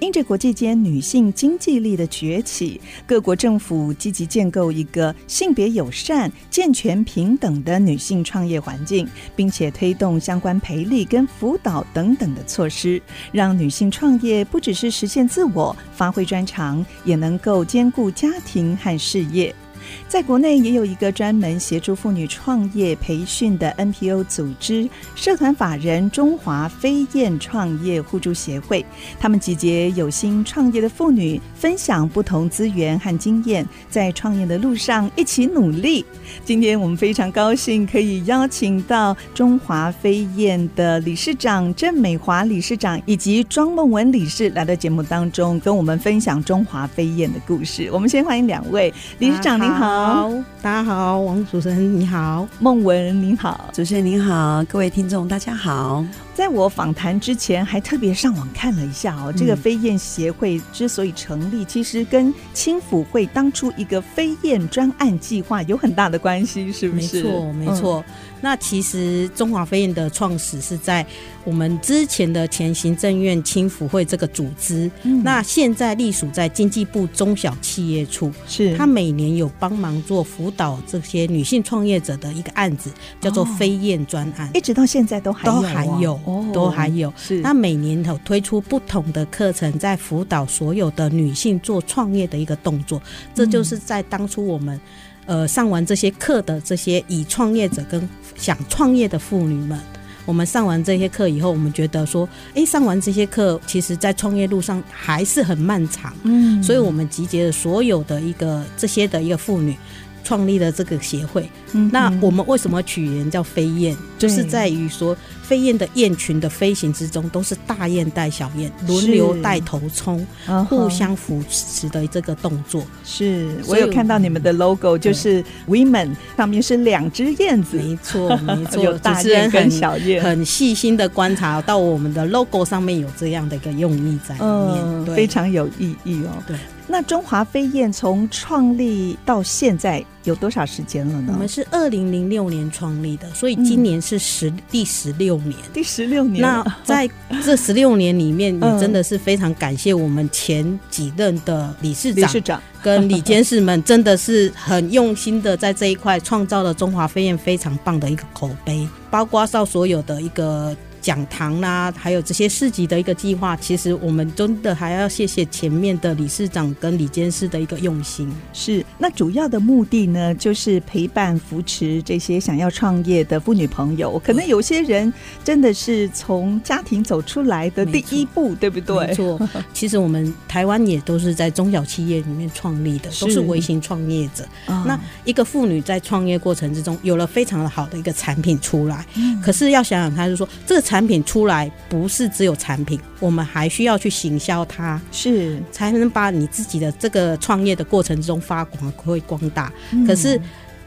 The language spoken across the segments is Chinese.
因着国际间女性经济力的崛起，各国政府积极建构一个性别友善、健全平等的女性创业环境，并且推动相关培力跟辅导等等的措施，让女性创业不只是实现自我、发挥专长，也能够兼顾家庭和事业。在国内也有一个专门协助妇女创业培训的 NPO 组织——社团法人中华飞燕创业互助协会。他们集结有心创业的妇女，分享不同资源和经验，在创业的路上一起努力。今天我们非常高兴可以邀请到中华飞燕的理事长郑美华理事长以及庄梦文理事来到节目当中，跟我们分享中华飞燕的故事。我们先欢迎两位理事长，您好。好，大家好，王主持人你好，孟文您好，主持人您好，各位听众大家好。在我访谈之前，还特别上网看了一下哦，这个飞燕协会之所以成立，其实跟青辅会当初一个飞燕专案计划有很大的关系，是不是？没错，没错。嗯那其实中华飞燕的创始是在我们之前的前行政院青辅会这个组织，嗯、那现在隶属在经济部中小企业处，是。他每年有帮忙做辅导这些女性创业者的一个案子，叫做飞燕专案，一直到现在都还有、啊、都还有，哦、都还有。是那每年有推出不同的课程，在辅导所有的女性做创业的一个动作，这就是在当初我们。呃，上完这些课的这些已创业者跟想创业的妇女们，我们上完这些课以后，我们觉得说，哎，上完这些课，其实在创业路上还是很漫长，嗯，所以我们集结了所有的一个这些的一个妇女。创立了这个协会，嗯、那我们为什么取名叫飞燕？就是在于说，飞燕的燕群的飞行之中，都是大雁带小雁轮流带头冲，互相扶持的这个动作。是我有看到你们的 logo，就是 Women 上面是两只燕子，没错没错，有大雁跟小雁，很细心的观察到我们的 logo 上面有这样的一个用意在里面，嗯、对。非常有意义哦。对。那中华飞燕从创立到现在有多少时间了呢？我们是二零零六年创立的，所以今年是十、嗯、第十六年。第十六年。那在这十六年里面，也真的是非常感谢我们前几任的理事长、理事长跟理监事们，真的是很用心的在这一块创造了中华飞燕非常棒的一个口碑，包括到所有的一个。讲堂啦、啊，还有这些市集的一个计划，其实我们真的还要谢谢前面的理事长跟李监事的一个用心。是，那主要的目的呢，就是陪伴扶持这些想要创业的妇女朋友。可能有些人真的是从家庭走出来的第一步，对不对？没错。其实我们台湾也都是在中小企业里面创立的，都是微型创业者。哦、那一个妇女在创业过程之中，有了非常的好的一个产品出来，嗯、可是要想想，他就说这个。产品出来不是只有产品，我们还需要去行销它，是才能把你自己的这个创业的过程中发光会光大。嗯、可是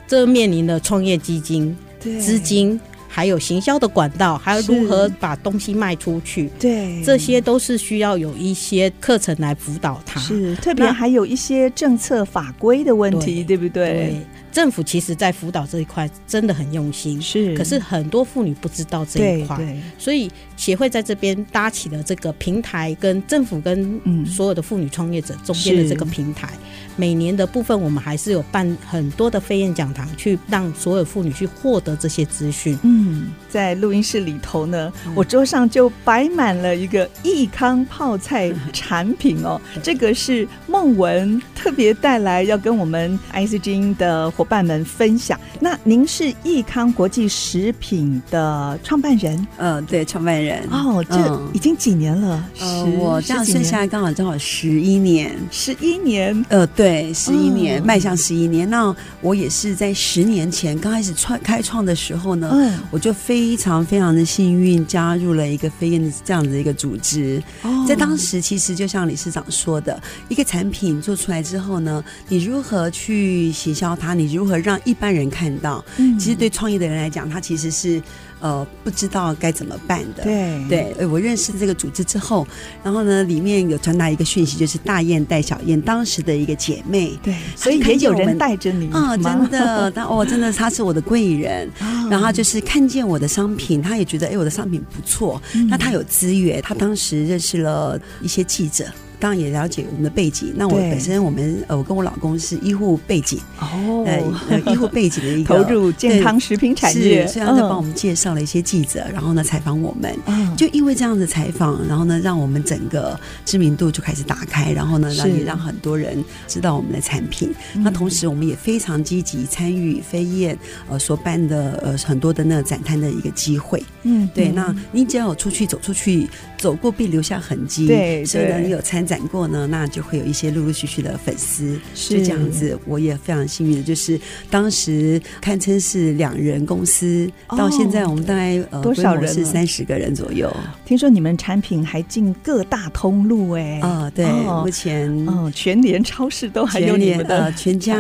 这面临的创业基金、资金，还有行销的管道，还有如何把东西卖出去，对，这些都是需要有一些课程来辅导他。是，特别还有一些政策法规的问题，对，对不对？对政府其实，在辅导这一块真的很用心，是。可是很多妇女不知道这一块，所以协会在这边搭起了这个平台，跟政府跟所有的妇女创业者中间的这个平台。每年的部分，我们还是有办很多的飞燕讲堂，去让所有妇女去获得这些资讯。嗯，在录音室里头呢，我桌上就摆满了一个益康泡菜产品哦，这个是孟文特别带来要跟我们 IC 之音的伙伴们分享。那您是益康国际食品的创办人？嗯，对，创办人。哦，这已经几年了？呃，我这样算下来刚好正好十一年，十一年。呃，对，十一年，迈向十一年。那我也是在十年前刚开始创开创的时候呢，嗯，我就非常非常的幸运加入了一个飞燕的这样的一个组织。在当时，其实就像理事长说的，一个产品做出来之后呢，你如何去行销它？你如何让一般人看到？嗯，其实对创业的人来讲，他其实是。呃不知道该怎么办的。对对，我认识这个组织之后，然后呢，里面有传达一个讯息，就是大雁带小雁，当时的一个姐妹。对，所以也有人带着你啊、哦，真的，但哦，真的她是我的贵人。然后就是看见我的商品，她也觉得哎，我的商品不错。嗯、那她有资源，她当时认识了一些记者。当然也了解我们的背景。那我本身我们呃，我跟我老公是医护背景哦，呃，医护背景的一个 投入健康食品产业，虽然在帮我们介绍了一些记者，然后呢采访我们，就因为这样的采访，然后呢让我们整个知名度就开始打开，然后呢让也让很多人知道我们的产品。那同时我们也非常积极参与飞燕呃所办的呃很多的那个展摊的一个机会。嗯，对。那你只要有出去走出去，走过必留下痕迹。对，所以呢你有参。展过呢，那就会有一些陆陆续续的粉丝，是。这样子。我也非常幸运的，就是当时堪称是两人公司，哦、到现在我们大概呃多少人是三十个人左右。听说你们产品还进各大通路哎、欸，啊、哦、对，哦、目前哦全联超市都还有你们的，呃、全家、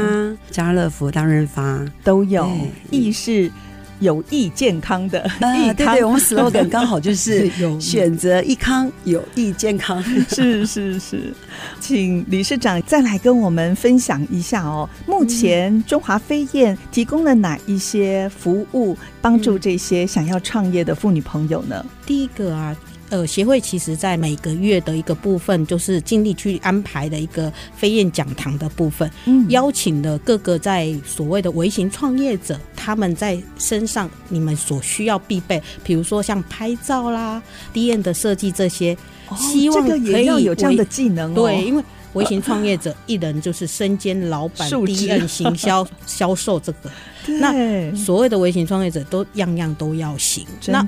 家乐福、大润发都有，意式。有益健康的，啊，对对，我们 slogan 刚好就是选择益康有益健康，是是是，请理事长再来跟我们分享一下哦。目前中华飞燕提供了哪一些服务，帮助这些想要创业的妇女朋友呢？第一个啊。呃，协会其实在每个月的一个部分，就是尽力去安排的一个飞燕讲堂的部分，嗯，邀请了各个在所谓的微型创业者，他们在身上你们所需要必备，比如说像拍照啦、D N 的设计这些，哦、希望可以有这样的技能、哦。对，因为微型创业者一人就是身兼老板、第一任行销、销售这个。那所谓的微型创业者都样样都要行。那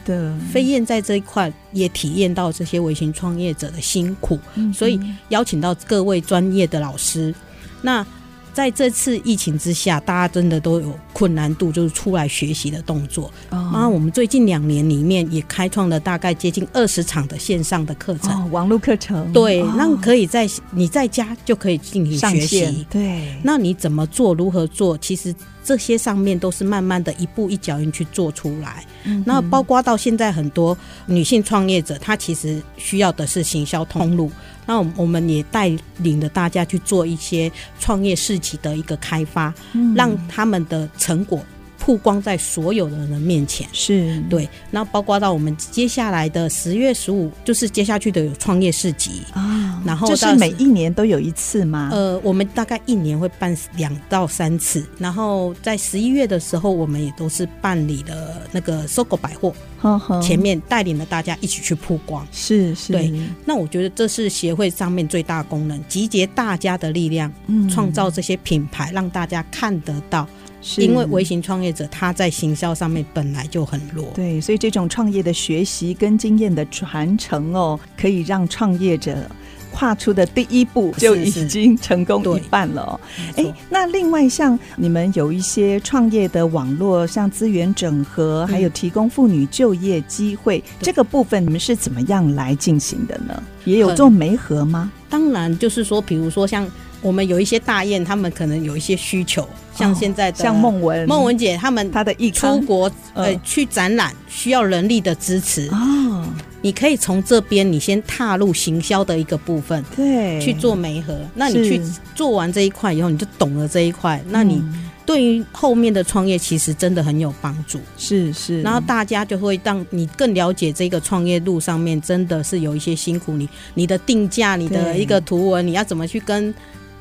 飞燕在这一块也体验到这些微型创业者的辛苦，嗯、所以邀请到各位专业的老师。那在这次疫情之下，大家真的都有困难度，就是出来学习的动作。哦、那我们最近两年里面也开创了大概接近二十场的线上的课程，哦、网络课程。对，哦、那可以在你在家就可以进行学习。对，那你怎么做？如何做？其实。这些上面都是慢慢的一步一脚印去做出来，嗯，那包括到现在很多女性创业者，她其实需要的是行销通路，那我们也带领着大家去做一些创业市集的一个开发，让他们的成果。曝光在所有的人面前，是对。那包括到我们接下来的十月十五，就是接下去的有创业市集啊。然后就是每一年都有一次吗？呃，我们大概一年会办两到三次。然后在十一月的时候，我们也都是办理了那个 SOGO 百货，前面带领了大家一起去曝光。是是，对。那我觉得这是协会上面最大功能，集结大家的力量，嗯，创造这些品牌，让大家看得到。是因为微型创业者他在行销上面本来就很弱，对，所以这种创业的学习跟经验的传承哦，可以让创业者跨出的第一步就已经成功一半了哦。哎，那另外像你们有一些创业的网络，像资源整合，还有提供妇女就业机会，这个部分你们是怎么样来进行的呢？也有做媒合吗？当然，就是说，比如说像。我们有一些大雁，他们可能有一些需求，像现在的像孟文。孟文姐他们，她的出国呃去展览需要人力的支持哦，你可以从这边你先踏入行销的一个部分，对，去做媒合，那你去做完这一块以后，你就懂了这一块，那你对于后面的创业其实真的很有帮助，是是，然后大家就会让你更了解这个创业路上面真的是有一些辛苦，你你的定价，你的一个图文，你要怎么去跟。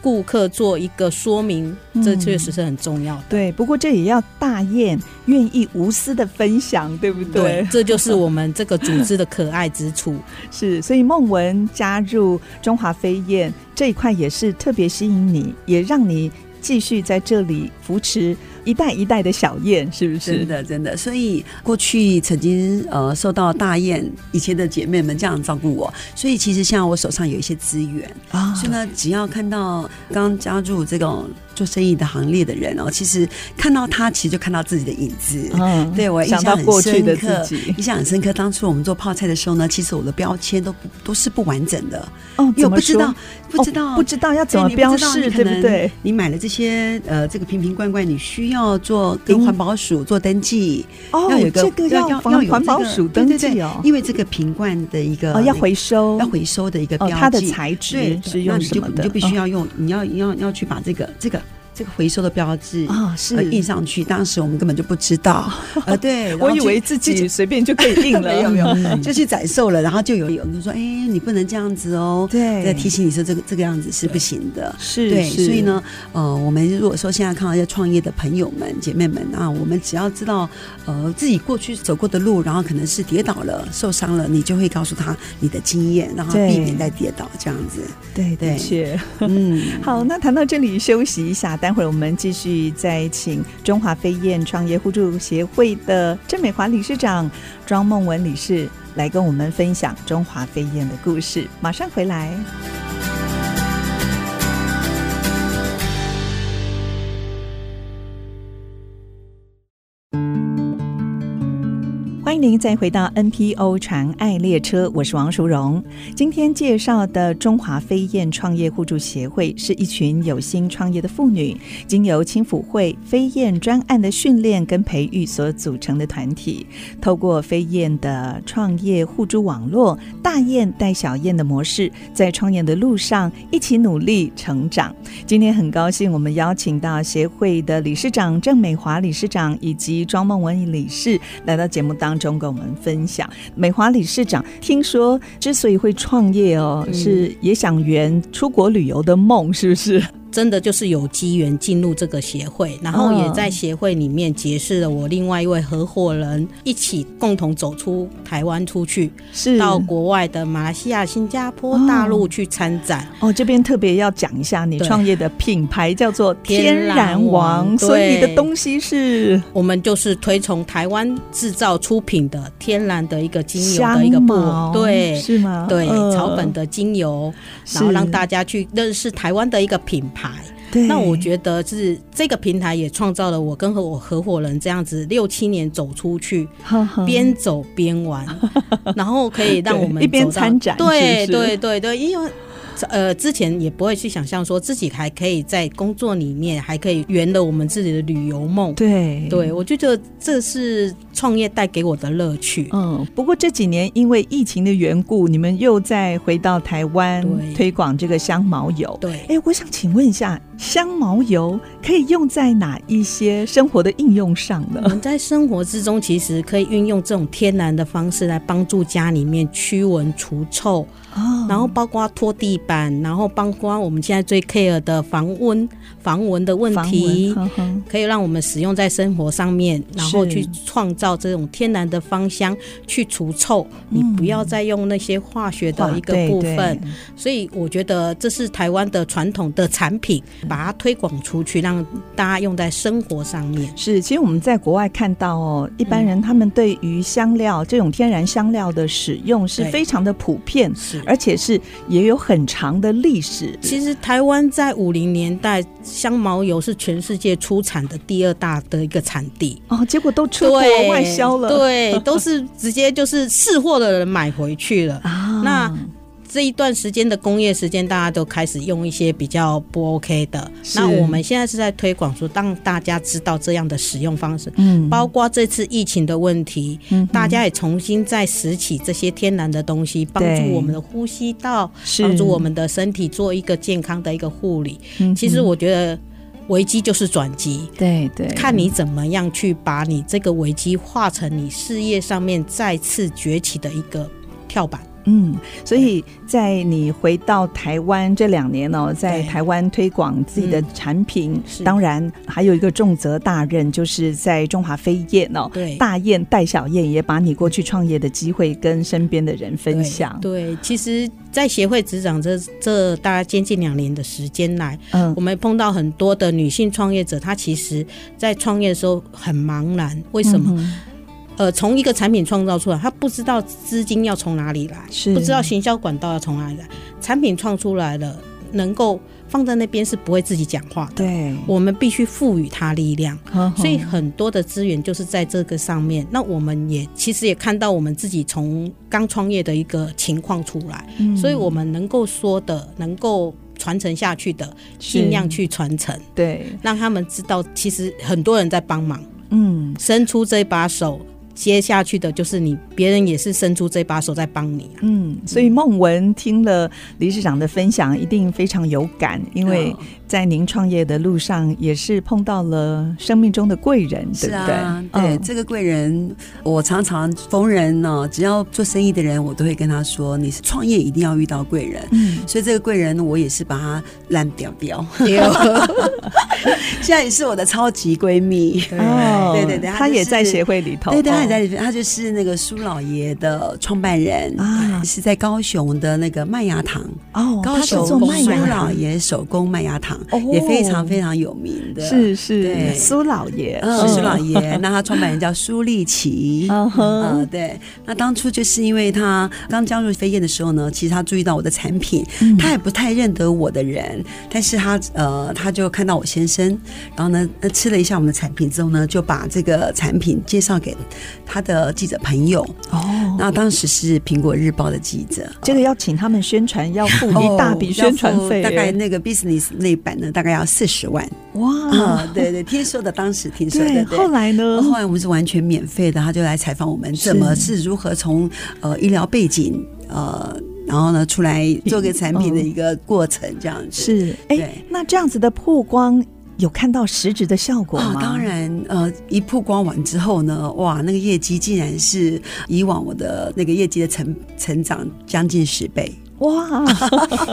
顾客做一个说明，这确实是很重要的。嗯、对，不过这也要大雁愿意无私的分享，对不对？对，这就是我们这个组织的可爱之处。是，所以孟文加入中华飞燕这一块也是特别吸引你，也让你继续在这里扶持。一代一代的小燕，是不是？真的，真的。所以过去曾经呃受到大雁以前的姐妹们这样照顾我，所以其实像我手上有一些资源啊，所以呢，只要看到刚加入这种做生意的行列的人哦，其实看到他，其实就看到自己的影子。嗯，对我印象很深刻，的自己印象很深刻。当初我们做泡菜的时候呢，其实我的标签都不都是不完整的哦，因为我不知道不知道、哦、不知道要怎么标示，对不对？你买了这些呃这个瓶瓶罐罐，你需要做跟环保署做登记，哦，要有个这个要要环保署登记哦，因为这个瓶罐的一个哦要回收要回收的一个标记，它的材质是用什么的，你就必须要用，你要要要去把这个这个。这个回收的标志啊，是印上去。当时我们根本就不知道，呃，对，我以为自己随便就可以印了，没有没有，就去展售了。然后就有有人说，哎，你不能这样子哦，对，在提醒你说这个这个样子是不行的，是，对。所以呢，呃，我们如果说现在看到一些创业的朋友们、姐妹们啊，我们只要知道，呃，自己过去走过的路，然后可能是跌倒了、受伤了，你就会告诉他你的经验，然后避免再跌倒，这样子。对，对确，嗯，好，那谈到这里休息一下。待会儿我们继续再请中华飞燕创业互助协会的郑美华理事长庄梦文理事来跟我们分享中华飞燕的故事。马上回来。您再回到 NPO 传爱列车，我是王淑荣。今天介绍的中华飞燕创业互助协会是一群有心创业的妇女，经由青辅会飞燕专案的训练跟培育所组成的团体。透过飞燕的创业互助网络，大雁带小雁的模式，在创业的路上一起努力成长。今天很高兴，我们邀请到协会的理事长郑美华理事长以及庄梦文理事来到节目当中。中跟我们分享，美华理事长听说之所以会创业哦，嗯、是也想圆出国旅游的梦，是不是？真的就是有机缘进入这个协会，然后也在协会里面结识了我另外一位合伙人，一起共同走出台湾出去，是到国外的马来西亚、新加坡、大陆去参展。哦，这边特别要讲一下，你创业的品牌叫做天然王，所以你的东西是，我们就是推崇台湾制造出品的天然的一个精油的一个布，对，是吗？对，草本的精油，然后让大家去认识台湾的一个品牌。对，那我觉得是这个平台也创造了我跟和我合伙人这样子六七年走出去，边走边玩，然后可以让我们一边参展，对对对对，因为。呃，之前也不会去想象说自己还可以在工作里面还可以圆了我们自己的旅游梦。对，对我就觉得这是创业带给我的乐趣。嗯，不过这几年因为疫情的缘故，你们又再回到台湾推广这个香茅油。对，哎，我想请问一下，香茅油可以用在哪一些生活的应用上呢？我们在生活之中其实可以运用这种天然的方式来帮助家里面驱蚊除臭。哦，然后包括拖地板，然后包括我们现在最 care 的防蚊、防蚊的问题，呵呵可以让我们使用在生活上面，然后去创造这种天然的芳香，去除臭。你不要再用那些化学的一个部分。所以我觉得这是台湾的传统的产品，把它推广出去，让大家用在生活上面。是，其实我们在国外看到哦，一般人他们对于香料这种天然香料的使用是非常的普遍。是。而且是也有很长的历史。其实台湾在五零年代，香茅油是全世界出产的第二大的一个产地哦，结果都出国外销了，对，都是直接就是试货的人买回去了 啊。那这一段时间的工业时间，大家都开始用一些比较不 OK 的。那我们现在是在推广说，让大家知道这样的使用方式。嗯，包括这次疫情的问题，嗯，大家也重新再拾起这些天然的东西，帮助我们的呼吸道，帮助我们的身体做一个健康的一个护理。嗯，其实我觉得危机就是转机，对对，看你怎么样去把你这个危机化成你事业上面再次崛起的一个跳板。嗯，所以在你回到台湾这两年哦，在台湾推广自己的产品，嗯、当然还有一个重责大任，就是在中华飞燕哦，对，大雁带小燕，也把你过去创业的机会跟身边的人分享。对，对，其实，在协会执掌这这大概接近两年的时间来，嗯，我们碰到很多的女性创业者，她其实在创业的时候很茫然，为什么？嗯呃，从一个产品创造出来，他不知道资金要从哪里来，不知道行销管道要从哪里来。产品创出来了，能够放在那边是不会自己讲话的。对，我们必须赋予它力量。呵呵，所以很多的资源就是在这个上面。那我们也其实也看到我们自己从刚创业的一个情况出来，嗯，所以我们能够说的，能够。传承下去的，尽量去传承，对，让他们知道，其实很多人在帮忙，嗯，伸出这把手。接下去的就是你，别人也是伸出这把手在帮你啊。嗯，所以孟文听了理事长的分享，一定非常有感，因为在您创业的路上，也是碰到了生命中的贵人，对不对？啊、对，嗯、这个贵人，我常常逢人呢，只要做生意的人，我都会跟他说，你是创业一定要遇到贵人。嗯，所以这个贵人，我也是把他烂掉掉。现在也是我的超级闺蜜。哦，对对对，他也在协会里头。对对。他在里面，她就是那个苏老爷的创办人啊，是在高雄的那个麦芽糖哦，高雄苏老爷手工麦芽糖也非常非常有名的，是是，苏老爷，苏老爷，那他创办人叫苏立奇，嗯，对，那当初就是因为他刚加入飞燕的时候呢，其实他注意到我的产品，他也不太认得我的人，但是他呃，他就看到我先生，然后呢，吃了一下我们的产品之后呢，就把这个产品介绍给。他的记者朋友。哦，那当时是苹果日报的记者，这个要请他们宣传，要付一大笔宣传费，大概那个 business 那版呢，大概要四十万哇！对对，听说的，当时听说的。后来呢？后来我们是完全免费的，他就来采访我们，怎么是如何从呃医疗背景呃，然后呢出来做个产品的一个过程，这样子是哎，那这样子的曝光。有看到实质的效果吗？哦，当然，呃，一曝光完之后呢，哇，那个业绩竟然是以往我的那个业绩的成成长将近十倍。哇，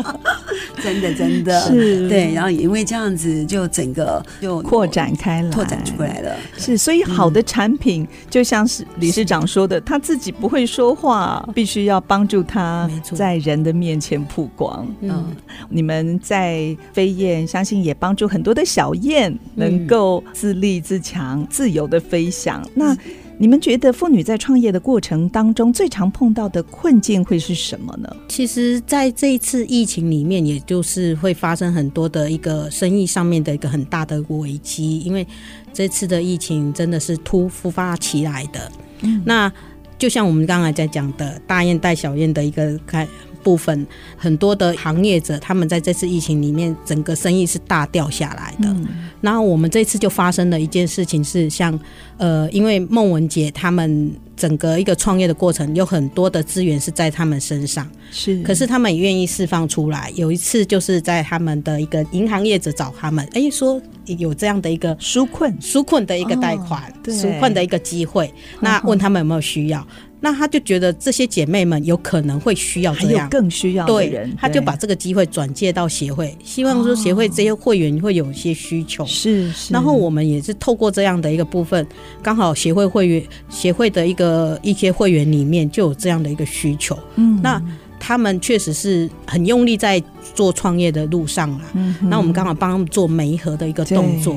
真的真的。是。对，然后也因为这样子，就整个就扩展开了，拓展出来了。是，所以好的产品就像是理事长说的，他自己不会说话，必须要帮助他在人的面前曝光。嗯，你们在飞燕，相信也帮助很多的小燕能够自立自强、自由的飞翔。那你们觉得妇女在创业的过程当中最常碰到的困境会是什么呢？其实，在这一次疫情里面，也就是会发生很多的一个生意上面的一个很大的危机，因为这次的疫情真的是突突发起来的。嗯，那就像我们刚才在讲的大雁带小雁的一个开。部分很多的行业者，他们在这次疫情里面，整个生意是大掉下来的。嗯、然后我们这次就发生了一件事情，是像呃，因为孟文姐他们整个一个创业的过程，有很多的资源是在他们身上，是。可是他们也愿意释放出来。有一次就是在他们的一个银行业者找他们，哎，说有这样的一个纾困纾困的一个贷款，哦、纾困的一个机会，那问他们有没有需要。那他就觉得这些姐妹们有可能会需要这样，更需要的人，对，他就把这个机会转介到协会，希望说协会这些会员会有一些需求。是是。然后我们也是透过这样的一个部分，刚好协会会员协会的一个一些会员里面就有这样的一个需求。嗯。那他们确实是很用力在做创业的路上了。嗯。那我们刚好帮他们做媒合的一个动作，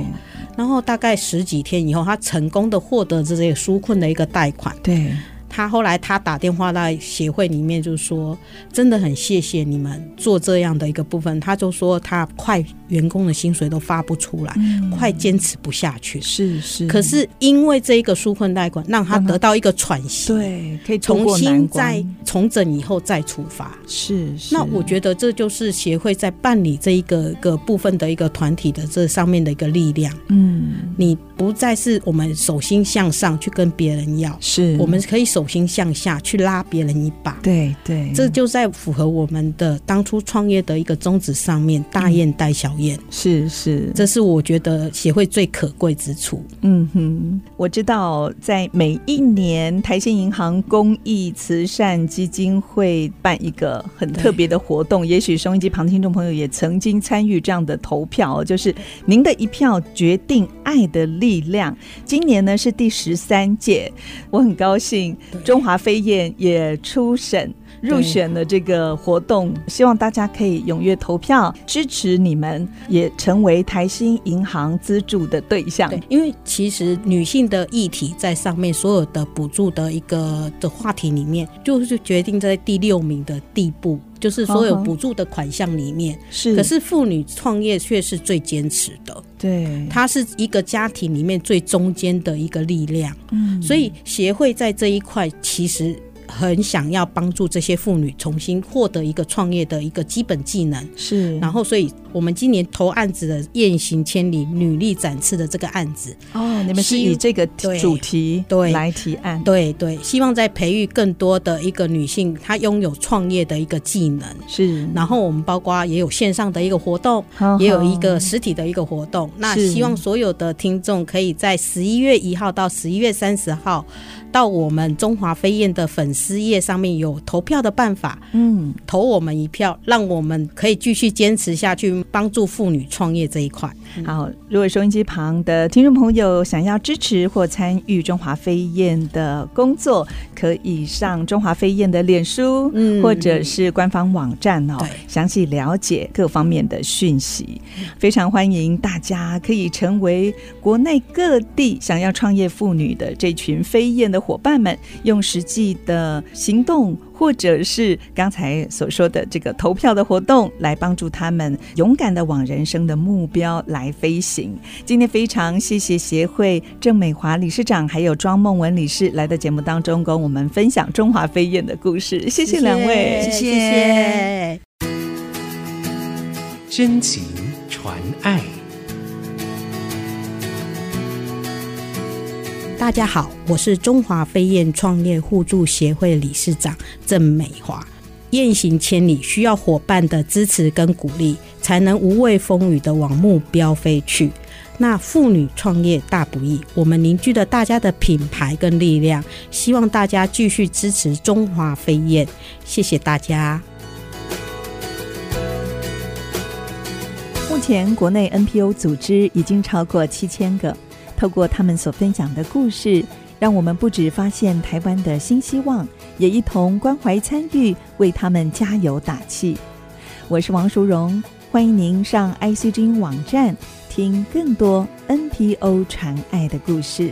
然后大概十几天以后，他成功的获得这些纾困的一个贷款。对。他后来他打电话到协会里面，就说真的很谢谢你们做这样的一个部分。他就说他快员工的薪水都发不出来，嗯、快坚持不下去。是是。可是因为这一个纾困贷款，让他得到一个喘息，对，可以重新再重整以后再出发。是是。那我觉得这就是协会在办理这一个个部分的一个团体的这上面的一个力量。嗯，你不再是我们手心向上去跟别人要，是我们可以手。手心向下去拉别人一把，对对，这就在符合我们的当初创业的一个宗旨上面。大雁带小雁，是是，这是我觉得协会最可贵之处。嗯哼，我知道在每一年台新银行公益慈善基金会办一个很特别的活动，也许收音机旁听众朋友也曾经参与这样的投票，就是您的一票决定爱的力量。今年呢是第十三届，我很高兴。中华飞燕也初审入选了这个活动，希望大家可以踊跃投票支持你们，也成为台新银行资助的对象。对，因为其实女性的议题在上面所有的补助的一个的话题里面，就是决定在第六名的地步，就是所有补助的款项里面是。可是妇女创业却是最坚持的，对，它是一个家庭里面最中间的一个力量。嗯，所以协会在这一块其实。很想要帮助这些妇女重新获得一个创业的一个基本技能。是，然后所以我们今年投案子的“雁行千里，女力展翅”的这个案子，哦，你们是以这个主题对来提案，对对，希望在培育更多的一个女性，她拥有创业的一个技能。是，然后我们包括也有线上的一个活动，好好也有一个实体的一个活动。那希望所有的听众可以在十一月一号到十一月三十号。到我们中华飞燕的粉丝页上面有投票的办法，嗯，投我们一票，让我们可以继续坚持下去，帮助妇女创业这一块。好，如果收音机旁的听众朋友想要支持或参与中华飞燕的工作，可以上中华飞燕的脸书，嗯，或者是官方网站哦，详细了解各方面的讯息。非常欢迎大家可以成为国内各地想要创业妇女的这群飞燕的伙伴们，用实际的行动，或者是刚才所说的这个投票的活动，来帮助他们勇敢的往人生的目标来飞行。今天非常谢谢协会郑美华理事长，还有庄梦文理事来到节目当中，跟我们分享中华飞燕的故事。谢谢两位，谢谢。真情传爱。大家好，我是中华飞燕创业互助协会理事长郑美华。雁行千里需要伙伴的支持跟鼓励，才能无畏风雨的往目标飞去。那妇女创业大不易，我们凝聚了大家的品牌跟力量，希望大家继续支持中华飞燕。谢谢大家。目前国内 NPO 组织已经超过七千个。透过他们所分享的故事，让我们不止发现台湾的新希望，也一同关怀参与，为他们加油打气。我是王淑荣，欢迎您上 ICG 网站听更多 NPO 传爱的故事。